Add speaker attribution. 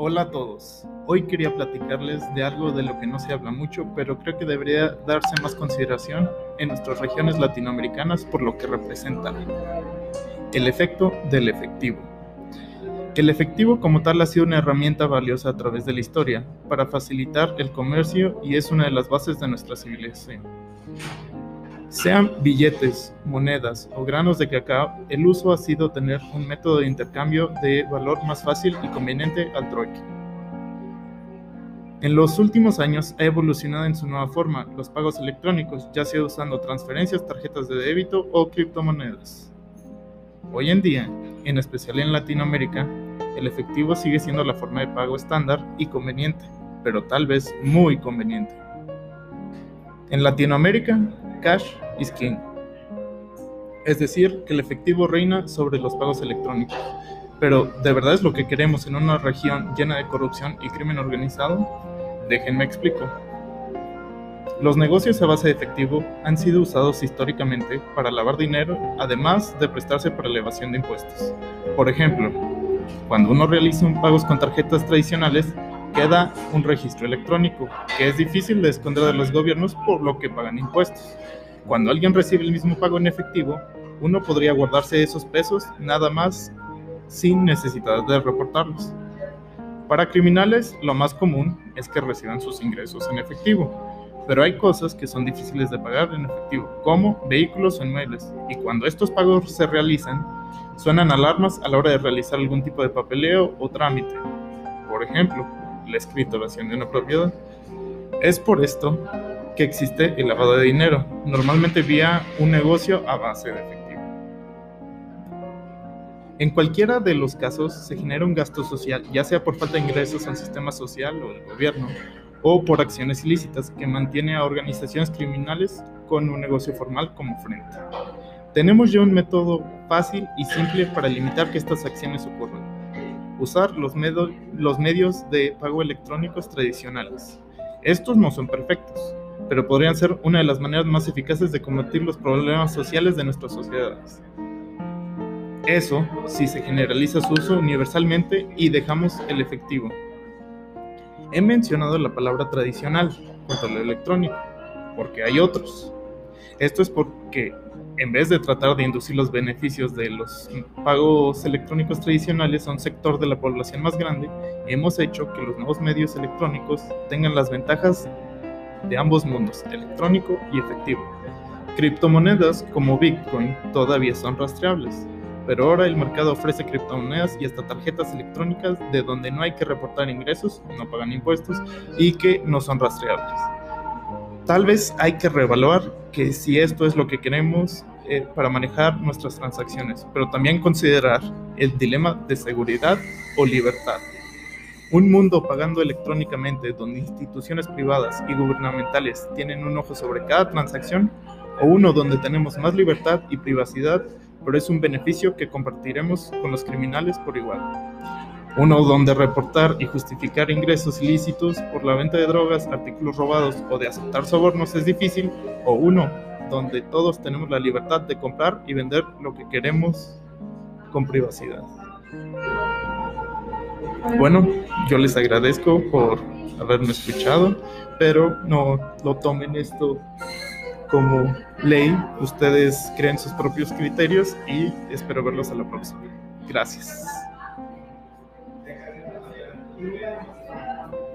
Speaker 1: Hola a todos. Hoy quería platicarles de algo de lo que no se habla mucho, pero creo que debería darse más consideración en nuestras regiones latinoamericanas por lo que representa. El efecto del efectivo. El efectivo como tal ha sido una herramienta valiosa a través de la historia para facilitar el comercio y es una de las bases de nuestra civilización. Sean billetes, monedas o granos de cacao, el uso ha sido tener un método de intercambio de valor más fácil y conveniente al trueque. En los últimos años ha evolucionado en su nueva forma los pagos electrónicos, ya sea usando transferencias, tarjetas de débito o criptomonedas. Hoy en día, en especial en Latinoamérica, el efectivo sigue siendo la forma de pago estándar y conveniente, pero tal vez muy conveniente. En Latinoamérica, cash is king. Es decir, que el efectivo reina sobre los pagos electrónicos. Pero, ¿de verdad es lo que queremos en una región llena de corrupción y crimen organizado? Déjenme explico. Los negocios a base de efectivo han sido usados históricamente para lavar dinero, además de prestarse para elevación de impuestos. Por ejemplo, cuando uno realiza un pagos con tarjetas tradicionales, queda un registro electrónico, que es difícil de esconder de los gobiernos por lo que pagan impuestos. Cuando alguien recibe el mismo pago en efectivo, uno podría guardarse esos pesos nada más sin necesidad de reportarlos. Para criminales, lo más común es que reciban sus ingresos en efectivo, pero hay cosas que son difíciles de pagar en efectivo, como vehículos o inmuebles, y cuando estos pagos se realizan, suenan alarmas a la hora de realizar algún tipo de papeleo o trámite. Por ejemplo, la escritoración de una propiedad. Es por esto que existe el lavado de dinero, normalmente vía un negocio a base de efectivo. En cualquiera de los casos se genera un gasto social, ya sea por falta de ingresos al sistema social o del gobierno, o por acciones ilícitas que mantiene a organizaciones criminales con un negocio formal como frente. Tenemos ya un método fácil y simple para limitar que estas acciones ocurran usar los, los medios de pago electrónicos tradicionales. Estos no son perfectos, pero podrían ser una de las maneras más eficaces de combatir los problemas sociales de nuestras sociedades. Eso si se generaliza su uso universalmente y dejamos el efectivo. He mencionado la palabra tradicional junto al electrónico, porque hay otros. Esto es porque en vez de tratar de inducir los beneficios de los pagos electrónicos tradicionales a un sector de la población más grande, hemos hecho que los nuevos medios electrónicos tengan las ventajas de ambos mundos, electrónico y efectivo. Criptomonedas como Bitcoin todavía son rastreables, pero ahora el mercado ofrece criptomonedas y hasta tarjetas electrónicas de donde no hay que reportar ingresos, no pagan impuestos y que no son rastreables. Tal vez hay que reevaluar que si esto es lo que queremos eh, para manejar nuestras transacciones, pero también considerar el dilema de seguridad o libertad. Un mundo pagando electrónicamente donde instituciones privadas y gubernamentales tienen un ojo sobre cada transacción o uno donde tenemos más libertad y privacidad, pero es un beneficio que compartiremos con los criminales por igual. Uno donde reportar y justificar ingresos ilícitos por la venta de drogas, artículos robados o de aceptar sobornos es difícil. O uno donde todos tenemos la libertad de comprar y vender lo que queremos con privacidad. Bueno, yo les agradezco por haberme escuchado, pero no lo tomen esto como ley. Ustedes creen sus propios criterios y espero verlos a la próxima. Gracias. Yeah.